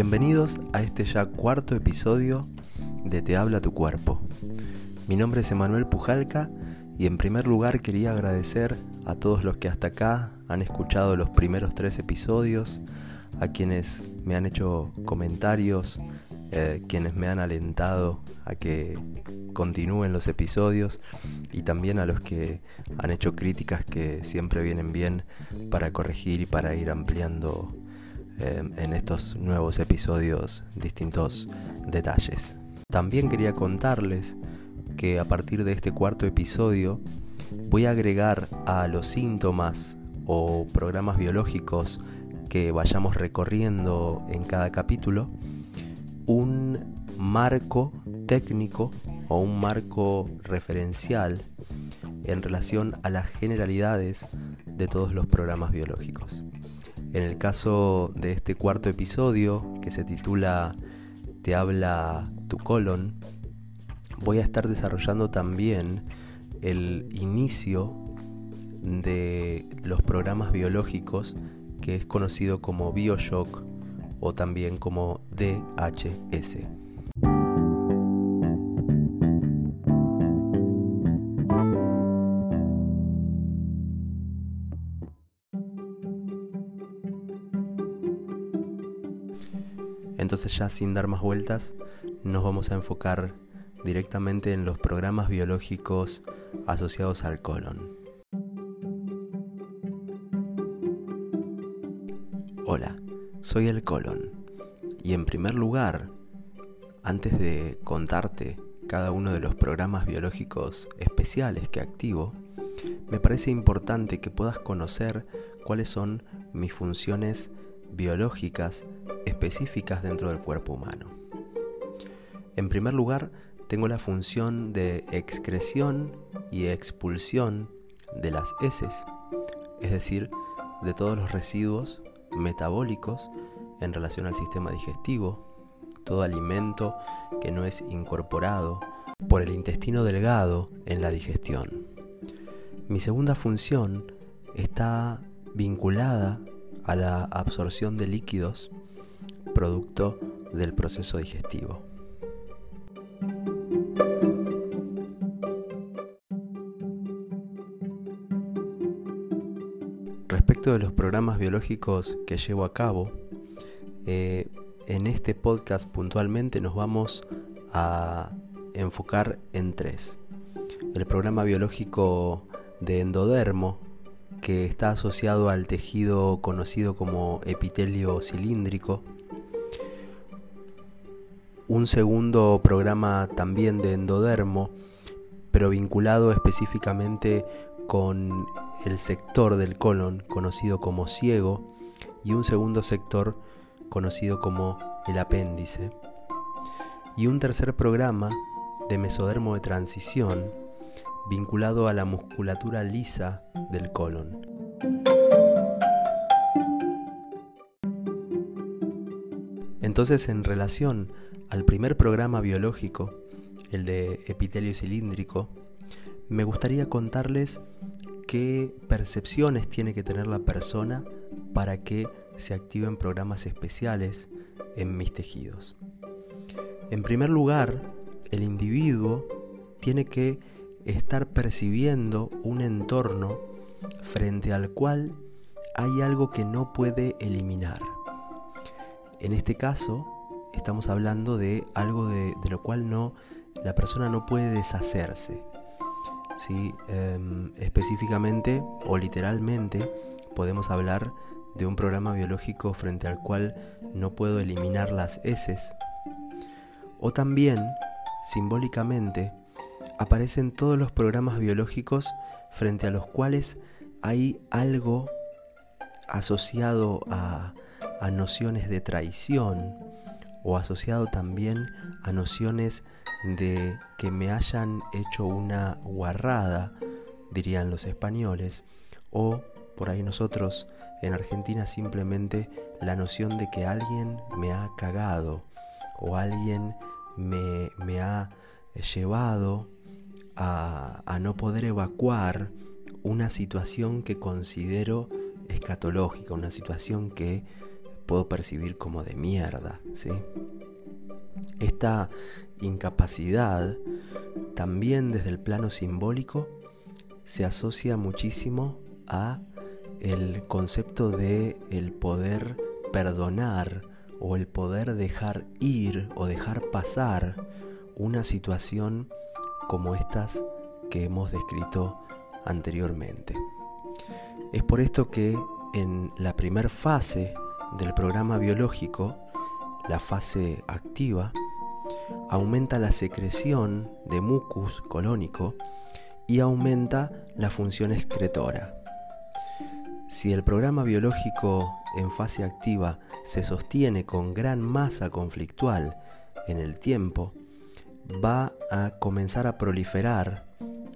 Bienvenidos a este ya cuarto episodio de Te habla tu cuerpo. Mi nombre es Emanuel Pujalca y en primer lugar quería agradecer a todos los que hasta acá han escuchado los primeros tres episodios, a quienes me han hecho comentarios, eh, quienes me han alentado a que continúen los episodios y también a los que han hecho críticas que siempre vienen bien para corregir y para ir ampliando eh, en estos nuevos episodios distintos detalles. También quería contarles que a partir de este cuarto episodio voy a agregar a los síntomas o programas biológicos que vayamos recorriendo en cada capítulo un marco técnico o un marco referencial en relación a las generalidades de todos los programas biológicos. En el caso de este cuarto episodio, que se titula Te habla tu colon, voy a estar desarrollando también el inicio de los programas biológicos que es conocido como Bioshock o también como DHS. Entonces ya sin dar más vueltas, nos vamos a enfocar directamente en los programas biológicos asociados al colon. Hola, soy el colon y en primer lugar, antes de contarte cada uno de los programas biológicos especiales que activo, me parece importante que puedas conocer cuáles son mis funciones biológicas específicas dentro del cuerpo humano. En primer lugar, tengo la función de excreción y expulsión de las heces, es decir, de todos los residuos metabólicos en relación al sistema digestivo, todo alimento que no es incorporado por el intestino delgado en la digestión. Mi segunda función está vinculada a la absorción de líquidos producto del proceso digestivo. Respecto de los programas biológicos que llevo a cabo, eh, en este podcast puntualmente nos vamos a enfocar en tres. El programa biológico de endodermo, que está asociado al tejido conocido como epitelio cilíndrico, un segundo programa también de endodermo, pero vinculado específicamente con el sector del colon conocido como ciego y un segundo sector conocido como el apéndice. Y un tercer programa de mesodermo de transición vinculado a la musculatura lisa del colon. Entonces, en relación al primer programa biológico, el de epitelio cilíndrico, me gustaría contarles qué percepciones tiene que tener la persona para que se activen programas especiales en mis tejidos. En primer lugar, el individuo tiene que estar percibiendo un entorno frente al cual hay algo que no puede eliminar. En este caso, estamos hablando de algo de, lo cual no, la persona no puede deshacerse. ¿sí? Em, específicamente o literalmente podemos hablar de un programa biológico frente al cual no puedo eliminar las heces. O también, simbólicamente, aparecen todos los programas biológicos frente a los cuales hay algo asociado a, a nociones de traición o asociado también a nociones de que me hayan hecho una guarrada, dirían los españoles, o por ahí nosotros en Argentina simplemente la noción de que alguien me ha cagado o alguien me, me ha llevado a, a no poder evacuar una situación que considero escatológica, una situación que puedo percibir como de mierda, ¿sí? Esta incapacidad también desde el plano simbólico se asocia muchísimo a el concepto de el poder perdonar o el poder dejar ir o dejar pasar una situación como estas que hemos descrito anteriormente. Es por esto que en la primera fase del programa biológico, la fase activa, aumenta la secreción de mucus colónico y aumenta la función excretora. Si el programa biológico en fase activa se sostiene con gran masa conflictual en el tiempo, va a comenzar a proliferar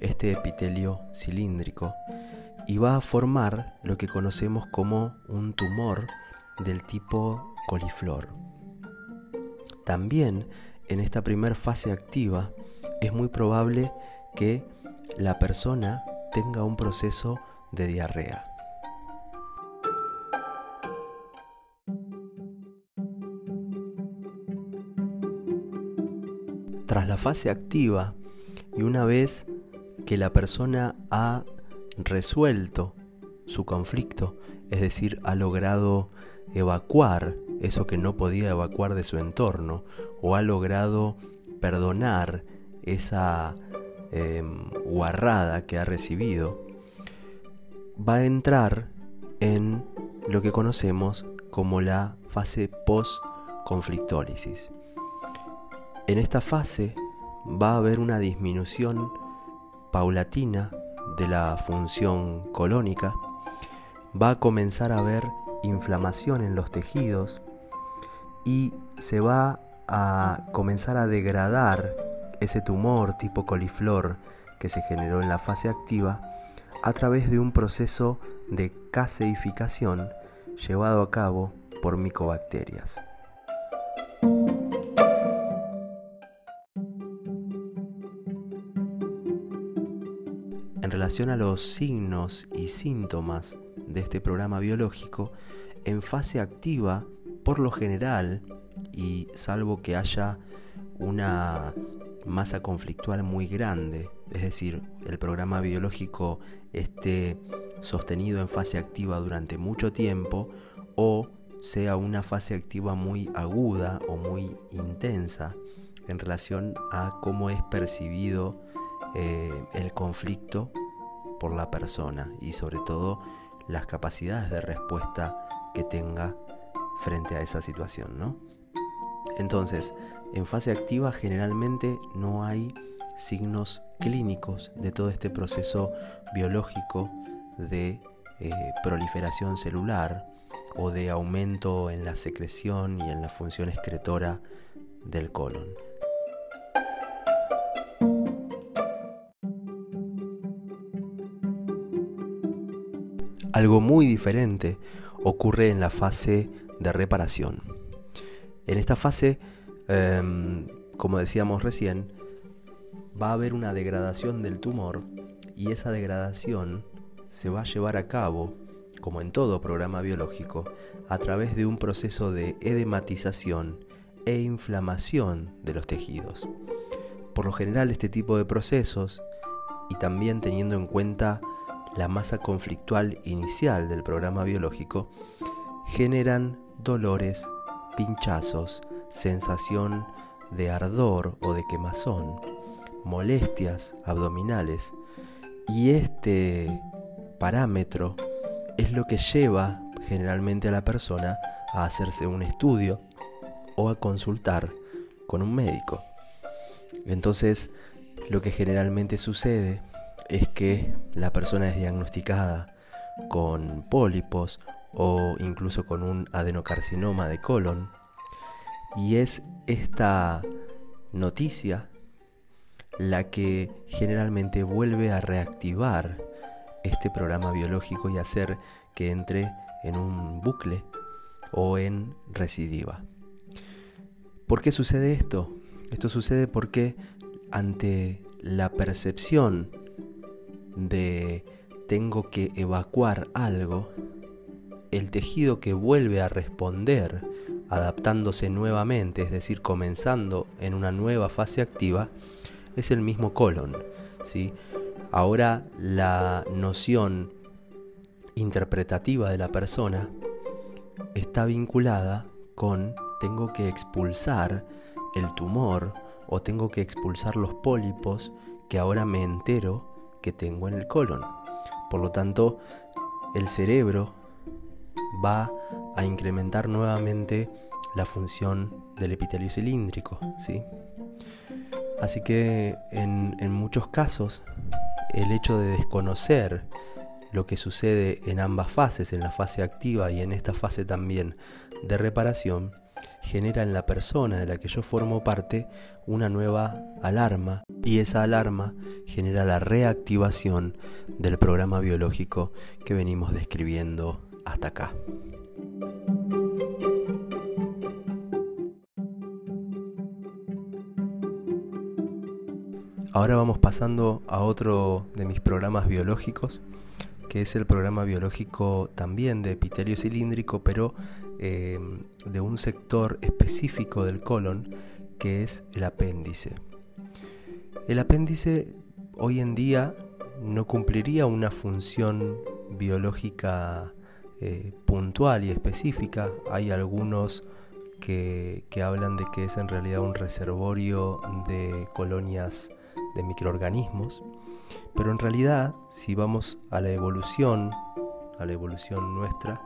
este epitelio cilíndrico y va a formar lo que conocemos como un tumor del tipo coliflor. También en esta primera fase activa es muy probable que la persona tenga un proceso de diarrea. Tras la fase activa y una vez que la persona ha resuelto su conflicto, es decir, ha logrado evacuar eso que no podía evacuar de su entorno, o ha logrado perdonar esa em, guarrada que ha recibido, va a entrar en lo que conocemos como la fase post-conflictólisis. En esta fase va a haber una disminución paulatina de la función colónica, va a comenzar a haber inflamación en los tejidos y se va a comenzar a degradar ese tumor tipo coliflor que se generó en la fase activa a través de un proceso de caseificación llevado a cabo por micobacterias. En relación a los signos y síntomas de este programa biológico, en fase activa, por lo general, y salvo que haya una masa conflictual muy grande, es decir, el programa biológico esté sostenido en fase activa durante mucho tiempo o sea una fase activa muy aguda o muy intensa en relación a cómo es percibido eh, el conflicto por la persona y sobre todo las capacidades de respuesta que tenga frente a esa situación, ¿no? Entonces, en fase activa generalmente no hay signos clínicos de todo este proceso biológico de eh, proliferación celular o de aumento en la secreción y en la función excretora del colon. Algo muy diferente ocurre en la fase de reparación. En esta fase, em, como decíamos recién, va a haber una degradación del tumor y esa degradación se va a llevar a cabo, como en todo programa biológico, a través de un proceso de edematización e inflamación de los tejidos. Por lo general este tipo de procesos, y también teniendo en cuenta la masa conflictual inicial del programa biológico, generan dolores, pinchazos, sensación de ardor o de quemazón, molestias abdominales, y este parámetro es lo que lleva generalmente a la persona a hacerse un estudio o a consultar con un médico. Entonces, lo que generalmente sucede es que la persona es diagnosticada con pólipos o incluso con un adenocarcinoma de colon. Y es esta noticia la que generalmente vuelve a reactivar este programa biológico y hacer que entre en un bucle o en recidiva. ¿Por qué sucede esto? Esto sucede porque ante la percepción de tengo que evacuar algo, el tejido que vuelve a responder adaptándose nuevamente, es decir, comenzando en una nueva fase activa, es el mismo colon. ¿sí? Ahora la noción interpretativa de la persona está vinculada con tengo que expulsar el tumor o tengo que expulsar los pólipos que ahora me entero que tengo en el colon. Por lo tanto, el cerebro va a incrementar nuevamente la función del epitelio cilíndrico. ¿sí? Así que en, en muchos casos el hecho de desconocer lo que sucede en ambas fases, en la fase activa y en esta fase también de reparación, genera en la persona de la que yo formo parte una nueva alarma y esa alarma genera la reactivación del programa biológico que venimos describiendo hasta acá. Ahora vamos pasando a otro de mis programas biológicos, que es el programa biológico también de epitelio cilíndrico, pero eh, de un sector específico del colon, que es el apéndice. El apéndice hoy en día no cumpliría una función biológica eh, puntual y específica. Hay algunos que, que hablan de que es en realidad un reservorio de colonias de microorganismos, pero en realidad si vamos a la evolución, a la evolución nuestra,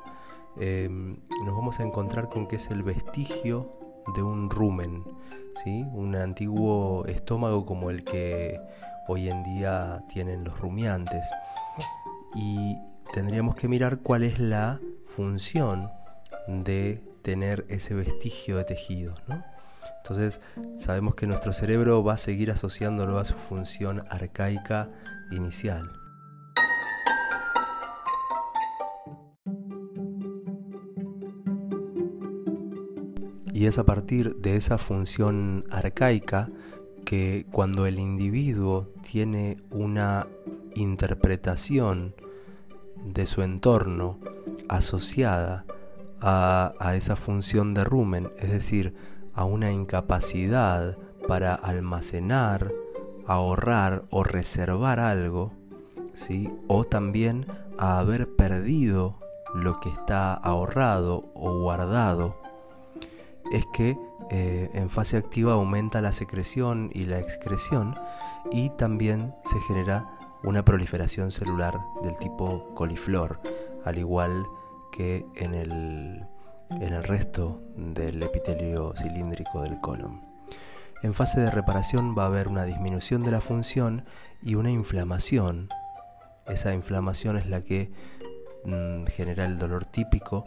em, nos vamos a encontrar con que es el vestigio de un rumen, ¿sí? un antiguo estómago como el que hoy en día tienen los rumiantes. Y tendríamos que mirar cuál es la función de tener ese vestigio de tejido. ¿no? Entonces sabemos que nuestro cerebro va a seguir asociándolo a su función arcaica inicial. Y es a partir de esa función arcaica que cuando el individuo tiene una interpretación de su entorno asociada a, esa función de rumen, es decir, a una incapacidad para almacenar, ahorrar o reservar algo, ¿sí? o también a haber perdido lo que está ahorrado o guardado, es que eh, en fase activa aumenta la secreción y la excreción y también se genera una proliferación celular del tipo coliflor, al igual que en el en el resto del epitelio cilíndrico del colon. En fase de reparación va a haber una disminución de la función y una inflamación. Esa inflamación es la que mm, genera el dolor típico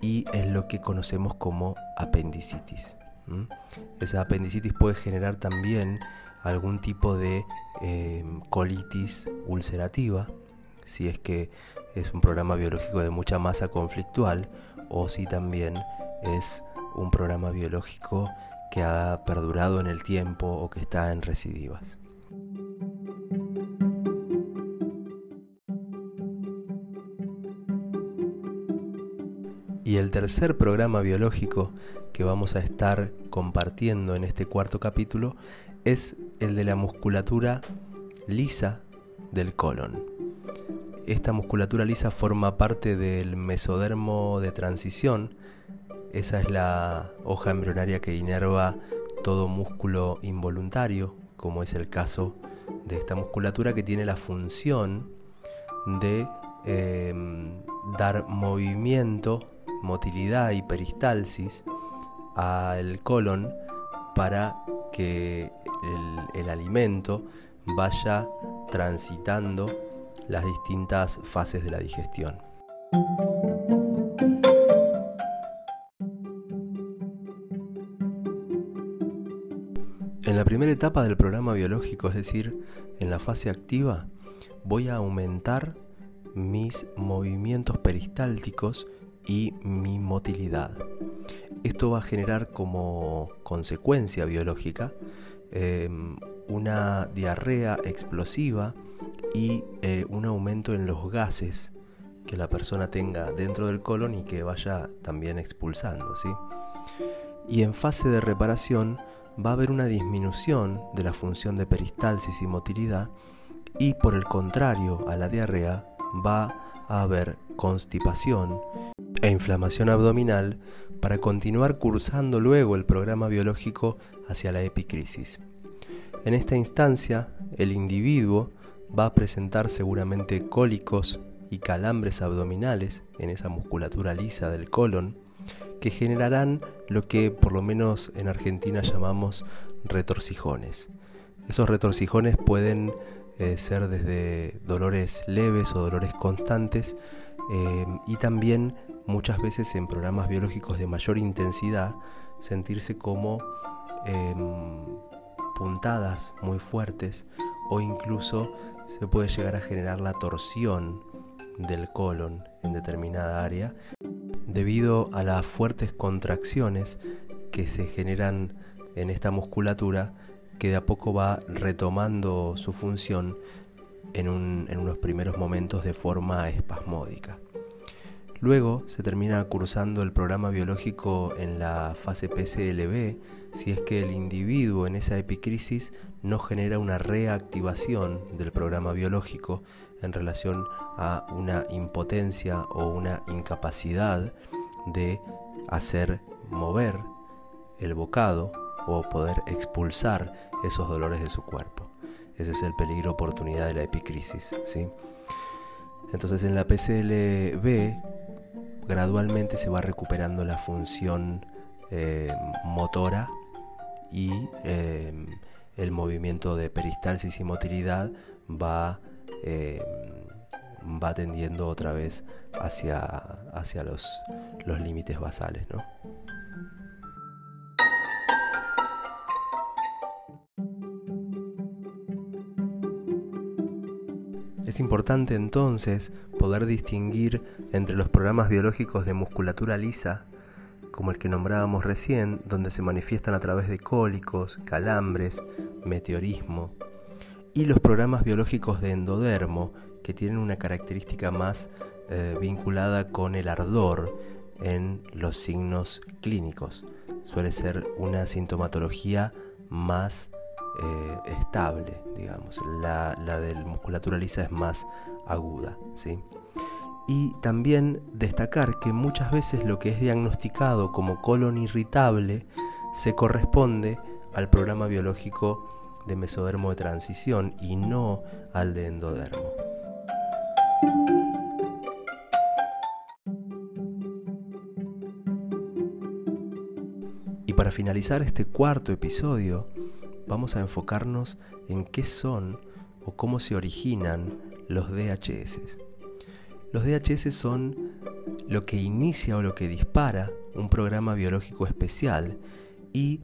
y es lo que conocemos como apendicitis. Esa apendicitis puede generar también algún tipo de eh, colitis ulcerativa, si es que es un programa biológico de mucha masa conflictual o si también es un programa biológico que ha perdurado en el tiempo o que está en recidivas. El tercer programa biológico que vamos a estar compartiendo en este cuarto capítulo es el de la musculatura lisa del colon. Esta musculatura lisa forma parte del mesodermo de transición. Esa es la hoja embrionaria que inerva todo músculo involuntario, como es el caso de esta musculatura que tiene la función de em, dar movimiento, motilidad y peristalsis al colon para que el alimento vaya transitando las distintas fases de la digestión. En la primera etapa del programa biológico, es decir, en la fase activa, voy a aumentar mis movimientos peristálticos y mi motilidad. Esto va a generar como consecuencia biológica em, una diarrea explosiva y eh, un aumento en los gases que la persona tenga dentro del colon y que vaya también expulsando. ¿sí? Y en fase de reparación va a haber una disminución de la función de peristalsis y motilidad y por el contrario a la diarrea va a haber constipación e inflamación abdominal para continuar cursando luego el programa biológico hacia la epicrisis. En esta instancia, el individuo va a presentar seguramente cólicos y calambres abdominales en esa musculatura lisa del colon, que generarán lo que por lo menos en Argentina llamamos retorcijones. Esos retorcijones pueden ser desde dolores leves o dolores constantes eh, y también muchas veces en programas biológicos de mayor intensidad sentirse como em, puntadas muy fuertes o incluso se puede llegar a generar la torsión del colon en determinada área debido a las fuertes contracciones que se generan en esta musculatura que de a poco va retomando su función en, unos primeros momentos de forma espasmódica. Luego se termina cursando el programa biológico en la fase PCLB si es que el individuo en esa epicrisis no genera una reactivación del programa biológico en relación a una impotencia o una incapacidad de hacer mover el bocado o poder expulsar esos dolores de su cuerpo. Ese es el peligro oportunidad de la epicrisis. ¿sí? Entonces en la PCLB gradualmente se va recuperando la función eh, motora y eh, el movimiento de peristalsis y motilidad va, eh, va tendiendo otra vez hacia, hacia los, los límites basales. ¿no? Es importante entonces poder distinguir entre los programas biológicos de musculatura lisa, como el que nombrábamos recién, donde se manifiestan a través de cólicos, calambres, meteorismo, y los programas biológicos de endodermo, que tienen una característica más eh, vinculada con el ardor en los signos clínicos. Suele ser una sintomatología más eh, estable, digamos. La, la del musculatura lisa es más aguda, ¿sí? Y también destacar que muchas veces lo que es diagnosticado como colon irritable se corresponde al programa biológico de mesodermo de transición y no al de endodermo. Y para finalizar este cuarto episodio, vamos a enfocarnos en qué son o cómo se originan los DHS. Los DHS son lo que inicia o lo que dispara un programa biológico especial y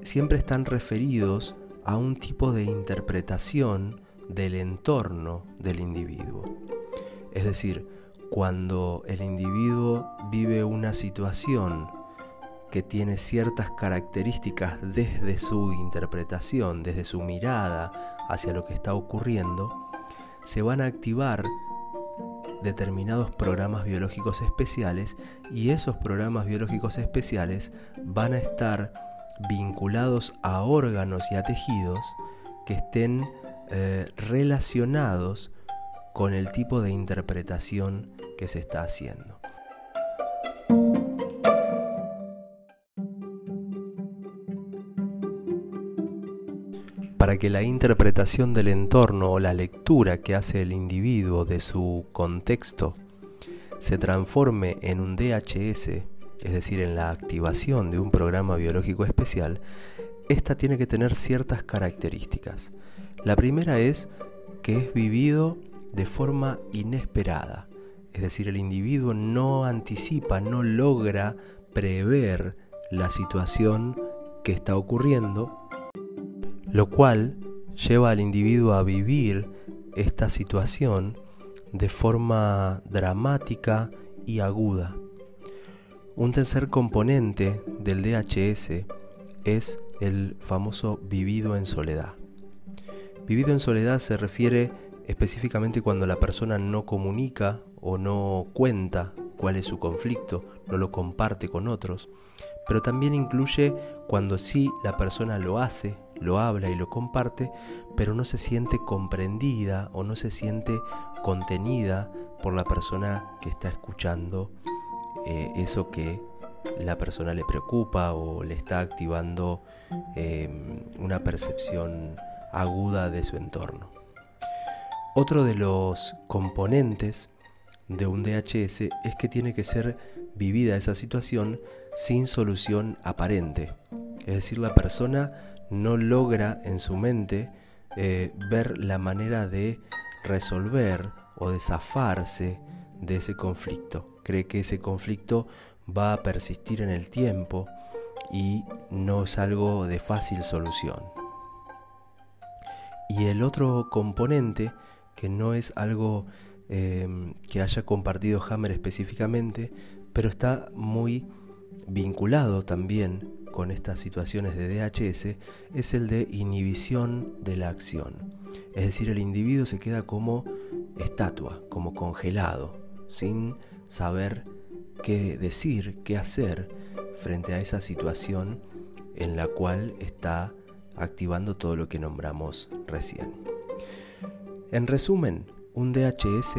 siempre están referidos a un tipo de interpretación del entorno del individuo. Es decir, cuando el individuo vive una situación que tiene ciertas características desde su interpretación, desde su mirada hacia lo que está ocurriendo, se van a activar determinados programas biológicos especiales y esos programas biológicos especiales van a estar vinculados a órganos y a tejidos que estén eh, relacionados con el tipo de interpretación que se está haciendo. Para que la interpretación del entorno o la lectura que hace el individuo de su contexto se transforme en un DHS, es decir, en la activación de un programa biológico especial, esta tiene que tener ciertas características. La primera es que es vivido de forma inesperada, es decir, el individuo no anticipa, no logra prever la situación que está ocurriendo lo cual lleva al individuo a vivir esta situación de forma dramática y aguda. Un tercer componente del DHS es el famoso vivido en soledad. Vivido en soledad se refiere específicamente cuando la persona no comunica o no cuenta cuál es su conflicto, no lo comparte con otros, pero también incluye cuando sí la persona lo hace, lo habla y lo comparte, pero no se siente comprendida o no se siente contenida por la persona que está escuchando eh, eso que la persona le preocupa o le está activando em, una percepción aguda de su entorno. Otro de los componentes de un DHS es que tiene que ser vivida esa situación sin solución aparente. Es decir, la persona no logra en su mente eh, ver la manera de resolver o de zafarse de ese conflicto. Cree que ese conflicto va a persistir en el tiempo y no es algo de fácil solución. Y el otro componente, que no es algo em, que haya compartido Hammer específicamente, pero está muy vinculado también con estas situaciones de DHS, es el de inhibición de la acción. Es decir, el individuo se queda como estatua, como congelado, sin saber qué decir, qué hacer frente a esa situación en la cual está activando todo lo que nombramos recién. En resumen, un DHS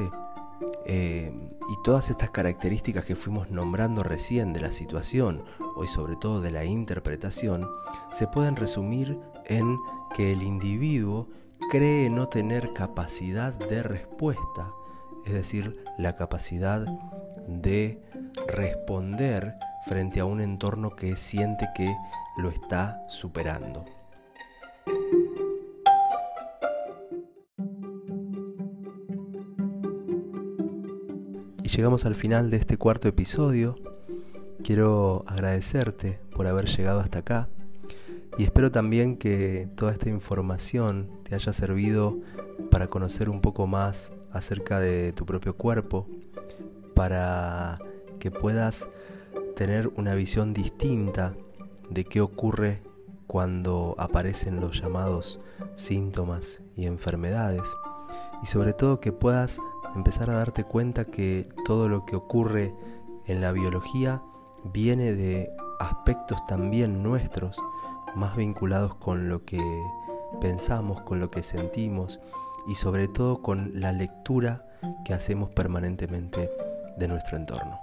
eh, y todas estas características que fuimos nombrando recién de la situación, y sobre todo de la interpretación, se pueden resumir en que el individuo cree no tener capacidad de respuesta, es decir, la capacidad de responder frente a un entorno que siente que lo está superando. Llegamos al final de este cuarto episodio. Quiero agradecerte por haber llegado hasta acá y espero también que toda esta información te haya servido para conocer un poco más acerca de tu propio cuerpo, para que puedas tener una visión distinta de qué ocurre cuando aparecen los llamados síntomas y enfermedades y sobre todo que puedas empezar a darte cuenta que todo lo que ocurre en la biología viene de aspectos también nuestros más vinculados con lo que pensamos, con lo que sentimos y sobre todo con la lectura que hacemos permanentemente de nuestro entorno.